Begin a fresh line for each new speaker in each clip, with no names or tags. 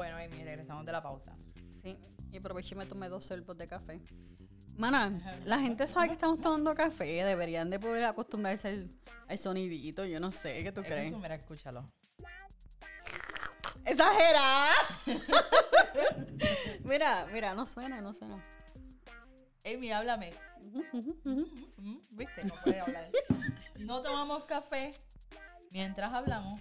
Bueno, Amy, regresamos de la pausa.
Sí, y aproveché y me tomé dos sorbos de café. Mana, la gente sabe que estamos tomando café. Deberían de poder acostumbrarse al, al sonidito. Yo no sé, ¿qué tú
Es
crees?
eso, mira, escúchalo.
¡Exagerada! mira, mira, no suena, no suena.
Amy, háblame. ¿Viste? No puede hablar. No tomamos café mientras hablamos,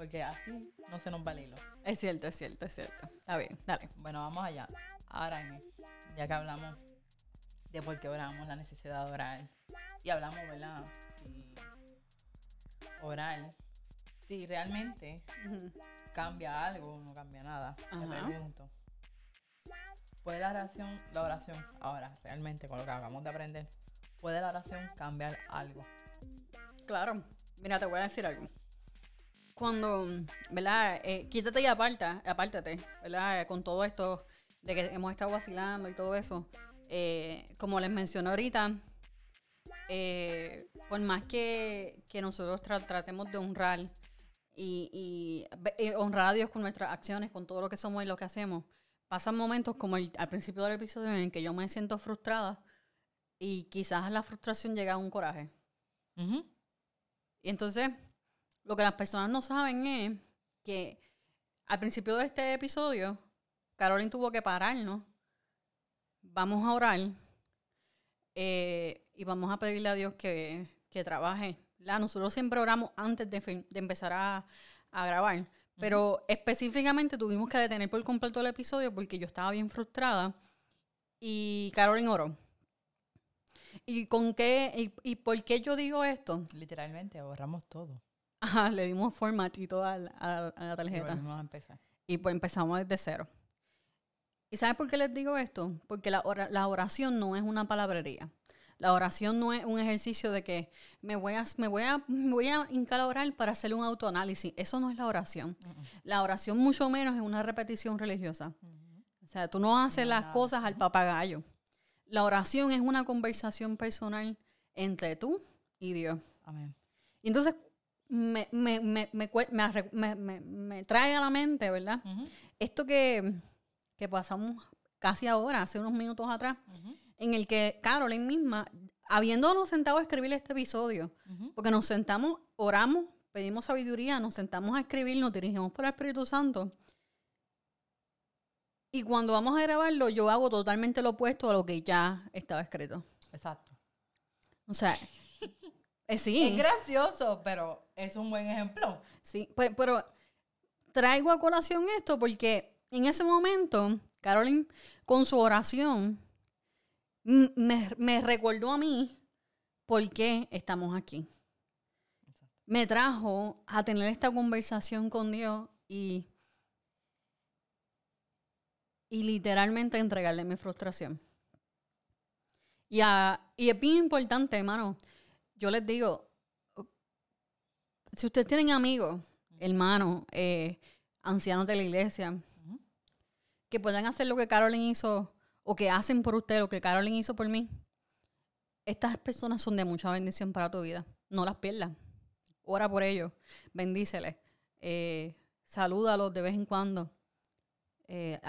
porque así no se nos va el hilo.
Es cierto, es cierto, es cierto. Está bien, dale.
Bueno, vamos allá. Ahora, ya que hablamos de por qué oramos, la necesidad de orar, y hablamos, ¿verdad? Si orar, si realmente cambia algo o no cambia nada. Te
Ajá.
pregunto. ¿Puede la oración, la oración, ahora, realmente, con lo que acabamos de aprender, puede la oración cambiar algo?
Claro. Mira, te voy a decir algo. Cuando, ¿verdad? Eh, quítate y aparta, apártate, ¿verdad? Con todo esto de que hemos estado vacilando y todo eso. Eh, como les mencioné ahorita, eh, por más que, que nosotros tra- tratemos de honrar y, y y honrar a Dios con nuestras acciones, con todo lo que somos y lo que hacemos, pasan momentos como el- al principio del episodio en que yo me siento frustrada y quizás la frustración llega a un coraje.
Ujú.
Y entonces, lo que las personas no saben es que al principio de este episodio, Caroline tuvo que pararnos. Vamos a orar eh, y vamos a pedirle a Dios que, que trabaje. La, nosotros siempre oramos antes de, de empezar a, a grabar, pero específicamente tuvimos que detener por completo el episodio porque yo estaba bien frustrada y Caroline oró. ¿Y con qué y, y por qué yo digo esto?
Literalmente ahorramos todo.
Ajá, le dimos formatito a la, a- a la
Y
tarjeta.
volvimos a empezar.
Y pues empezamos desde cero. ¿Y sabes por qué les digo esto? Porque la, ora- la oración no es una palabrería. La oración no es un ejercicio de que me voy a, me voy a, me voy a hincar a orar para hacer un autoanálisis. Eso no es la oración. La oración mucho menos es una repetición religiosa. O sea, tú no haces las cosas al papagayo. La oración es una conversación personal entre tú y Dios.
Amén.
Y entonces me, me, me, me, trae a la mente, ¿verdad? Esto que, que pasamos casi ahora, hace unos minutos atrás, en el que Caroline misma, habiéndonos sentado a escribir este episodio, porque nos sentamos, oramos, pedimos sabiduría, nos sentamos a escribir, nos dirigimos por el Espíritu Santo. Y cuando vamos a grabarlo, yo hago totalmente lo opuesto a lo que ya estaba escrito.
Exacto.
O sea, eh, sí.
Es gracioso, pero es un buen ejemplo.
Sí, pe- pero, traigo a colación esto porque en ese momento, Caroline, con su oración, me, me recordó a mí por qué estamos aquí. Me trajo a tener esta conversación con Dios y, y literalmente entregarle mi frustración. Y, a- y es bien importante, hermano. Yo les digo, si ustedes tienen amigos, hermanos, eh, ancianos de la iglesia, que puedan hacer lo que Carolyn hizo, o que hacen por usted lo que Carolyn hizo por mí, estas personas son de mucha bendición para tu vida. No las pierdas. Ora por ellos, bendíceles, eh, salúdalos de vez en cuando. Eh,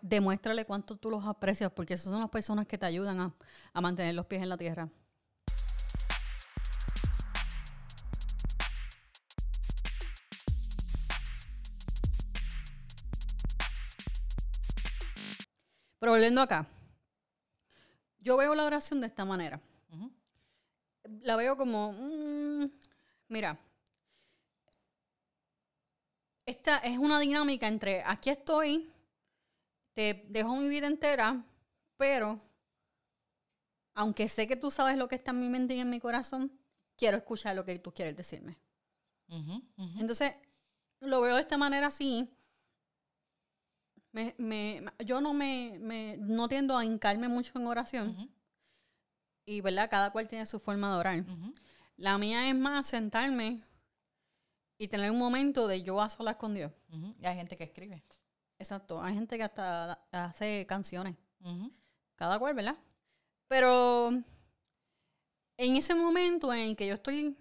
demuéstrale cuánto tú los aprecias, porque esas son las personas que te ayudan a, a mantener los pies en la tierra. Pero volviendo acá, yo veo la oración de esta manera. La veo como, mm, mira, esta es una dinámica entre aquí estoy, te dejo mi vida entera, pero aunque sé que tú sabes lo que está en mi mente y en mi corazón, quiero escuchar lo que tú quieres decirme.
Ujú, ujú.
Entonces, lo veo de esta manera así. Me, me- yo no me, me- no tiendo a hincarme mucho en oración. Y, ¿verdad? Cada cual tiene su forma de orar. La mía es más sentarme y tener un momento de yo a solas con Dios.
Ujú. Y hay gente que escribe.
Exacto. Hay gente que hasta hace canciones. Cada cual, ¿verdad? Pero en ese momento en el que yo estoy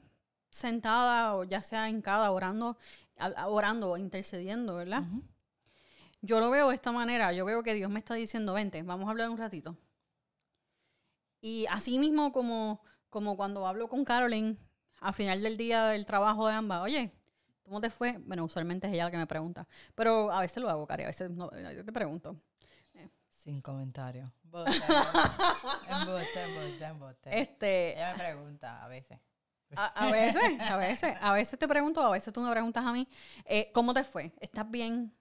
sentada o ya sea hincada orando, orando o intercediendo, ¿verdad? Yo lo veo de esta manera. Yo veo que Dios me está diciendo, vente, vamos a hablar un ratito. Y así mismo como, como cuando hablo con Carolyn, al final del día del trabajo de ambas, oye, ¿cómo te fue? Bueno, usualmente es ella la que me pregunta. Pero a veces lo hago, Cari, a veces no, yo te pregunto.
Sin comentario. Embuste, embuste, embuste.
Este,
Ella me pregunta a veces.
a, a veces, a veces, a veces te pregunto, a veces tú me preguntas a mí, eh, ¿cómo te fue? ¿Estás bien?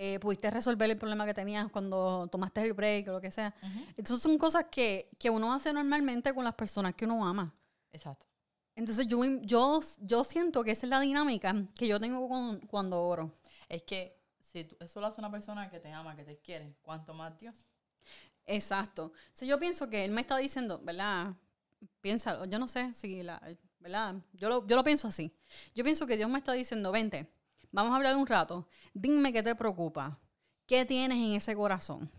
Eh, ¿Pudiste resolver el problema que tenías cuando tomaste el break o lo que sea? Entonces son cosas que, que uno hace normalmente con las personas que uno ama.
Exacto.
Entonces yo, yo, yo siento que esa es la dinámica que yo tengo con- cuando oro.
Es que si tú- eso lo hace una persona que te ama, que te quiere, ¿cuánto más Dios?
Exacto. Si yo pienso que él me está diciendo, ¿verdad? Piénsalo. Yo no sé si la, ¿verdad? Yo lo, yo lo pienso así. Yo pienso que Dios me está diciendo, vente, vamos a hablar un rato. Dime qué te preocupa. ¿Qué tienes en ese corazón?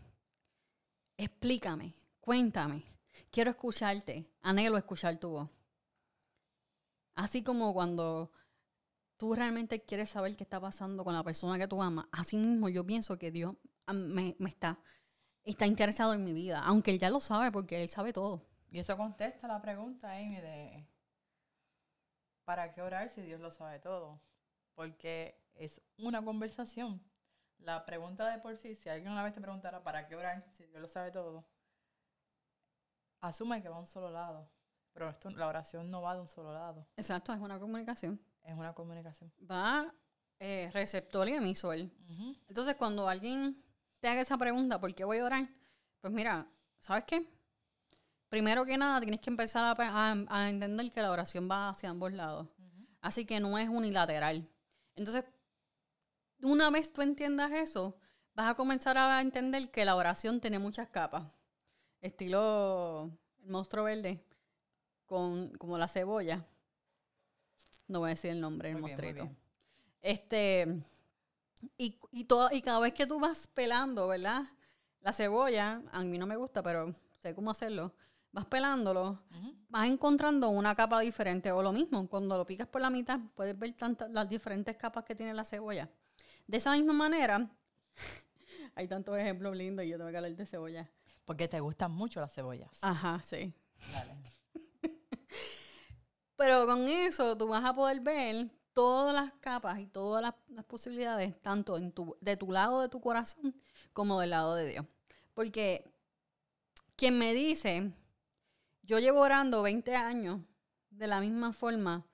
Explícame, cuéntame. Quiero escucharte. Anhelo escuchar tu voz. Así como cuando tú realmente quieres saber qué está pasando con la persona que tú amas, así mismo yo pienso que Dios ah, me, me está, está interesado en mi vida, aunque Él ya lo sabe porque Él sabe todo.
Y eso contesta la pregunta, Amy, de ¿para qué orar si Dios lo sabe todo? Porque es una conversación. La pregunta de por sí, si alguien una vez te preguntara ¿para qué orar si Dios lo sabe todo? Asume que va a un solo lado. Pero esto, la oración no va de un solo lado.
Exacto, es una comunicación.
Es una comunicación.
Va eh, receptor y emisor. Entonces, cuando alguien te haga esa pregunta, ¿por qué voy a orar? Pues mira, ¿sabes qué? Primero que nada, tienes que empezar a, pe- a- a entender que la oración va hacia ambos lados. Así que no es unilateral. Entonces, una vez tú entiendas eso, vas a comenzar a entender que la oración tiene muchas capas. Estilo el monstruo verde, con, como la cebolla. No voy a decir el nombre del monstruito. Este, y, y, todo, y cada vez que tú vas pelando, ¿verdad? La cebolla, a mí no me gusta, pero sé cómo hacerlo. Vas pelándolo, vas encontrando una capa diferente. O lo mismo, cuando lo picas por la mitad, puedes ver tantas, las diferentes capas que tiene la cebolla. De esa misma manera, hay tantos ejemplos lindos y yo tengo que hablar de cebolla.
Porque te gustan mucho las cebollas.
Ajá, sí.
Dale.
Pero con eso tú vas a poder ver todas las capas y todas las, las posibilidades, tanto en tu, de tu lado de tu corazón como del lado de Dios. Porque quien me dice, yo llevo orando 20 años de la misma forma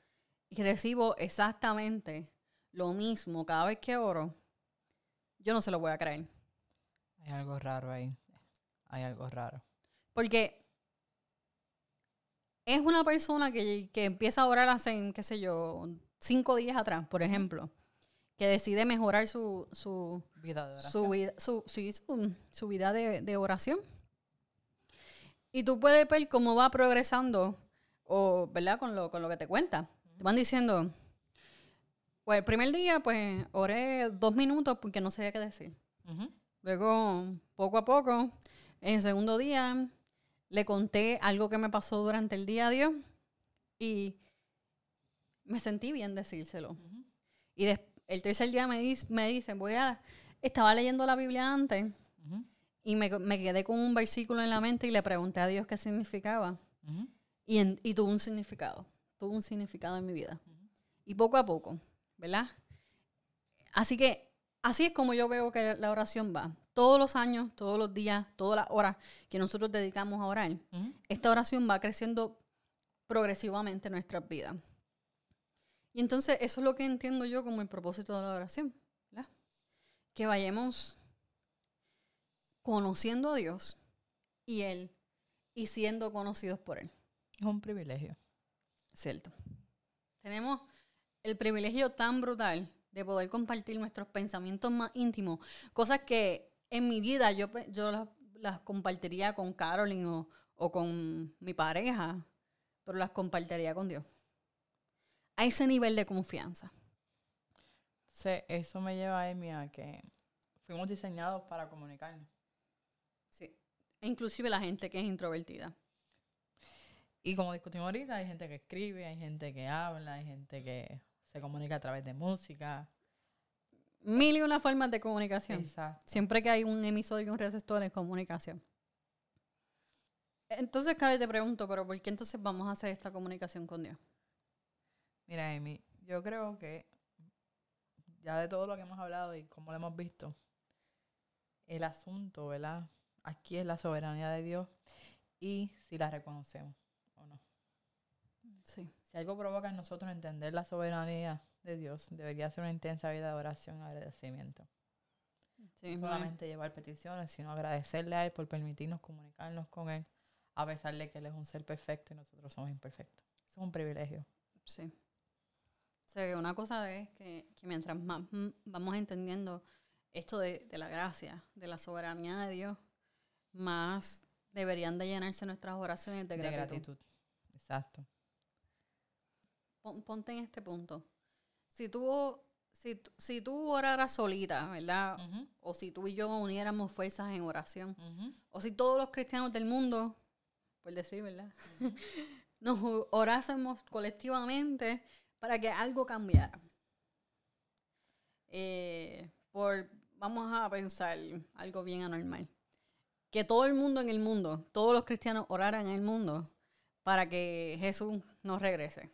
y recibo exactamente lo mismo cada vez que oro, yo no se lo voy a creer.
Hay algo raro ahí. Hay algo raro.
Porque es una persona que, que empieza a orar hace, qué sé yo, cinco días atrás, por ejemplo, que decide mejorar su, su,
Vida de oración.
su vida, su, sí, su- su vida de, de oración. Y tú puedes ver cómo va progresando, o, ¿verdad? Con lo, con lo que te cuenta. Te van diciendo, pues el primer día, pues oré dos minutos porque no sabía qué decir. Luego, poco a poco, en el segundo día, le conté algo que me pasó durante el día a Dios y me sentí bien decírselo.
Ujú.
Y el tercer día me, dice, me dice, voy a... Estaba leyendo la Biblia antes. Y me, me quedé con un versículo en la mente y le pregunté a Dios qué significaba.
Ujú.
Y, en- y tuvo un significado. Tuvo un significado en mi vida. Y poco a poco, ¿verdad? Así que así es como yo veo que la oración va. Todos los años, todos los días, todas las horas que nosotros dedicamos a orar,
Ujú.
esta oración va creciendo progresivamente en nuestras vidas. Y entonces eso es lo que entiendo yo como el propósito de la oración, ¿verdad? Que vayamos conociendo a Dios y Él y siendo conocidos por Él.
Es un privilegio.
Cierto. Tenemos el privilegio tan brutal de poder compartir nuestros pensamientos más íntimos, cosas que en mi vida yo, yo las, las compartiría con Carolyn o, o con mi pareja, pero las compartiría con Dios. A ese nivel de confianza.
Se- eso me lleva a Amy a que fuimos diseñados para comunicarnos.
Inclusive la gente que es introvertida.
Y como discutimos ahorita, hay gente que escribe, hay gente que habla, hay gente que se comunica a través de música.
Mil y una formas de comunicación.
Exacto.
Siempre que hay un emisor y un receptor es comunicación. Entonces, Carly, te pregunto, pero ¿por qué entonces vamos a hacer esta comunicación con Dios?
Mira, Amy, yo creo que ya de todo lo que hemos hablado y como lo hemos visto, el asunto, ¿verdad? Aquí es la soberanía de Dios y si la reconocemos o no.
Sí.
Si algo provoca en nosotros entender la soberanía de Dios, debería ser una intensa vida de oración y agradecimiento.
sí
no solamente llevar peticiones, sino agradecerle a Él por permitirnos comunicarnos con Él, a pesar de que Él es un ser perfecto y nosotros somos imperfectos. Eso es un privilegio.
Sí. O sea, una cosa es que, que mientras más mm, vamos entendiendo esto de, de la gracia, de la soberanía de Dios, más deberían de llenarse nuestras oraciones de
De
gratitud.
gratitud. Exacto.
Pon- ponte en este punto. Si tú, si, si tú oraras solita, ¿verdad? O si tú y yo uniéramos fuerzas en oración, o si todos los cristianos del mundo, por decir, ¿verdad? Nos orásemos colectivamente para que algo cambiara. Eh, por, vamos a pensar algo bien anormal. Que todo el mundo en el mundo, todos los cristianos oraran en el mundo para que Jesús nos regrese.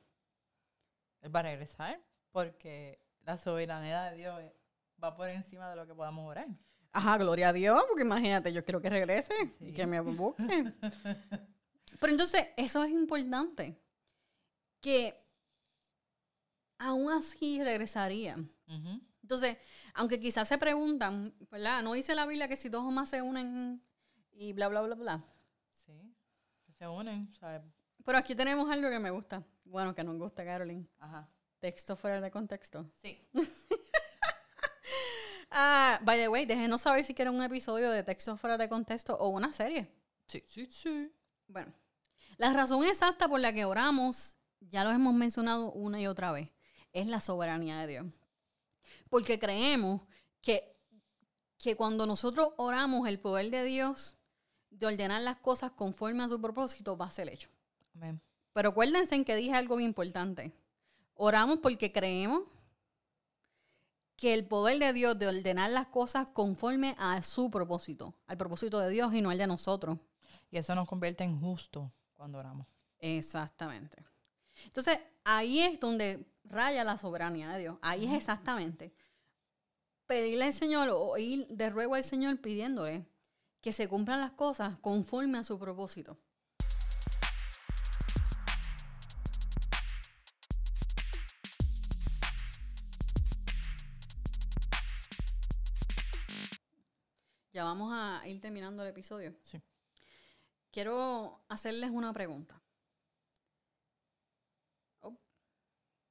Él va a regresar porque la soberanía de Dios va por encima de lo que podamos orar.
Ajá, gloria a Dios, porque imagínate, yo quiero que regrese y que me busque. Pero entonces, eso es importante. Que aún así regresarían.
Ujú.
Entonces, aunque quizás se preguntan, ¿verdad? No dice la Biblia que si dos o más se unen y bla, bla, bla, bla.
Sí. Que se unen, ¿sabes?
Pero aquí tenemos algo que me gusta. Bueno, que nos gusta, Carolyn.
Ajá.
Texto fuera de contexto.
Sí.
Ah, by the way, déjenos saber si quieren un episodio de texto fuera de contexto o una serie.
Sí, sí, sí.
Bueno, la razón exacta por la que oramos, ya lo hemos mencionado una y otra vez, es la soberanía de Dios. Porque creemos que, que cuando nosotros oramos, el poder de Dios de ordenar las cosas conforme a su propósito va a ser hecho.
Amén.
Pero acuérdense en que dije algo bien importante. Oramos porque creemos que el poder de Dios de ordenar las cosas conforme a su propósito, al propósito de Dios y no al de nosotros.
Y eso nos convierte en justo cuando oramos.
Exactamente. Entonces, ahí es donde raya la soberanía de Dios. Ahí es exactamente. Pedirle al Señor o ir de ruego al Señor pidiéndole que se cumplan las cosas conforme a su propósito. Ya vamos a ir terminando el episodio.
Sí.
Quiero hacerles una pregunta.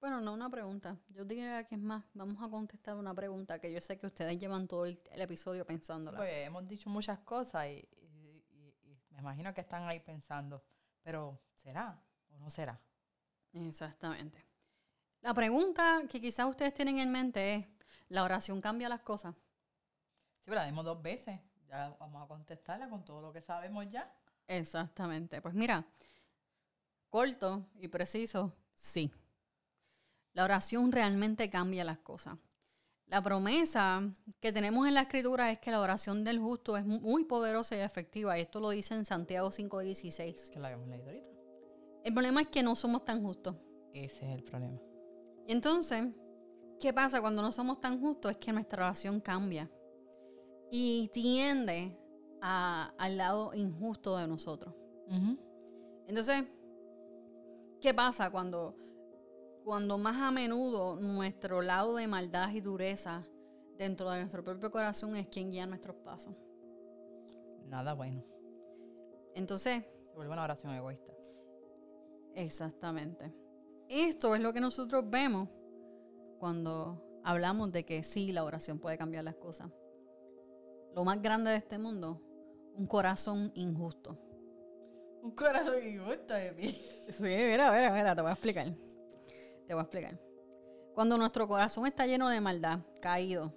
Bueno, no una pregunta. Yo diría que es más, vamos a contestar una pregunta que yo sé que ustedes llevan todo el, el episodio pensándola.
Pues hemos dicho muchas cosas y, y- y- y me imagino que están ahí pensando, pero ¿será o no será?
Exactamente. La pregunta que quizás ustedes tienen en mente es, ¿la oración cambia las cosas?
Sí, pero la dimos dos veces. Ya vamos a contestarla con todo lo que sabemos ya.
Exactamente. Pues mira, corto y preciso, sí. La oración realmente cambia las cosas. La promesa que tenemos en la escritura es que la oración del justo es mu- muy poderosa y efectiva. Y esto lo dice en Santiago 5.16.
Que la habíamos leído ahorita.
El problema es que no somos tan justos.
Ese es el problema.
Y entonces, ¿qué pasa cuando no somos tan justos? Es que nuestra oración cambia y tiende a- al lado injusto de nosotros. Entonces, ¿qué pasa cuando, cuando más a menudo nuestro lado de maldad y dureza dentro de nuestro propio corazón es quien guía nuestros pasos?
Nada bueno.
Entonces,
Se vuelve una oración egoísta.
exactamente. Esto es lo que nosotros vemos cuando hablamos de que sí, la oración puede cambiar las cosas. Lo más grande de este mundo, un corazón injusto.
Un corazón injusto de mí.
Sí, mira, mira, mira, te voy a explicar. Te voy a explicar. Cuando nuestro corazón está lleno de maldad, caído,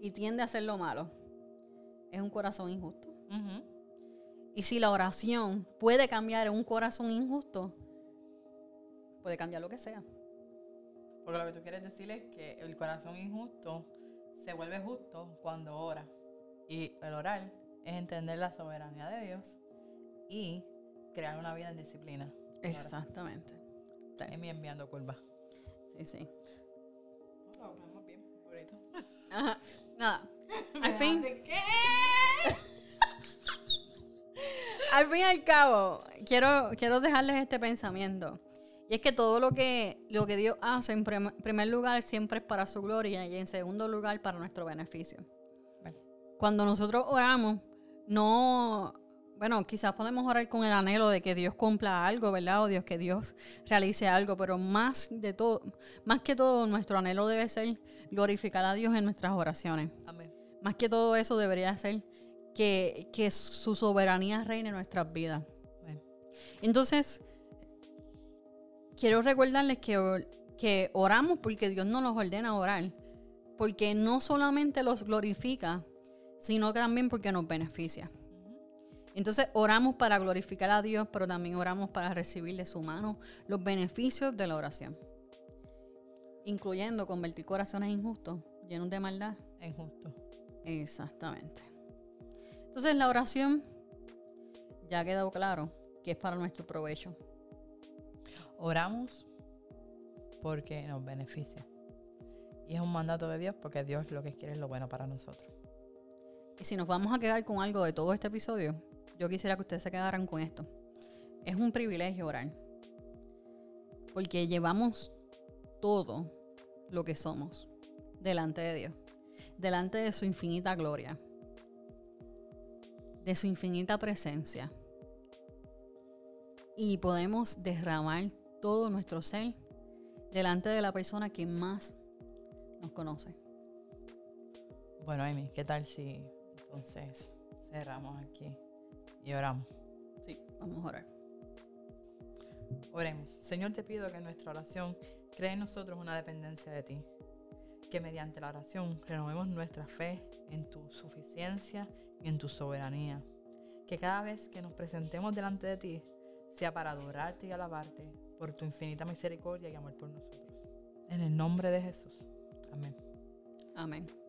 y tiende a hacer lo malo, es un corazón injusto. Y si la oración puede cambiar un corazón injusto, puede cambiar lo que sea.
Porque lo que tú quieres decir es que el corazón injusto se vuelve justo cuando ora. Y el orar es entender la soberanía de Dios y crear una vida en disciplina.
Exactamente.
Es mi enviando curva.
Sí, sí.
Lo bien.
Ajá. Nada. Al fin,
¿Qué?
al fin y al cabo, quiero, quiero dejarles este pensamiento. Y es que todo lo que, lo que Dios hace, en prim- primer lugar, siempre es para su gloria y en segundo lugar, para nuestro beneficio. Cuando nosotros oramos, no, bueno, quizás podemos orar con el anhelo de que Dios cumpla algo, ¿verdad? O Dios que Dios realice algo, pero más de todo, más que todo, nuestro anhelo debe ser glorificar a Dios en nuestras oraciones.
Amén.
Más que todo eso debería ser que, que su soberanía reine en nuestras vidas.
Amén.
Entonces, quiero recordarles que, que oramos porque Dios nos los ordena orar. Porque no solamente los glorifica, sino que también porque nos beneficia. Entonces oramos para glorificar a Dios, pero también oramos para recibir de su mano los beneficios de la oración. Incluyendo convertir corazones injustos, llenos de maldad,
Es justo.
Exactamente. Entonces la oración ya ha quedado claro que es para nuestro provecho.
Oramos porque nos beneficia. Y es un mandato de Dios porque Dios lo que quiere es lo bueno para nosotros.
Y si nos vamos a quedar con algo de todo este episodio, yo quisiera que ustedes se quedaran con esto. Es un privilegio orar. Porque llevamos todo lo que somos delante de Dios. Delante de su infinita gloria. De su infinita presencia. Y podemos derramar todo nuestro ser delante de la persona que más nos conoce.
Bueno, Amy, ¿qué tal si entonces cerramos aquí y oramos?
Sí, vamos a orar.
Oremos. Señor, te pido que nuestra oración cree en nosotros una dependencia de ti. Que mediante la oración renovemos nuestra fe en tu suficiencia y en tu soberanía. Que cada vez que nos presentemos delante de ti sea para adorarte y alabarte por tu infinita misericordia y amor por nosotros. En el nombre de Jesús. Amén.
Amén.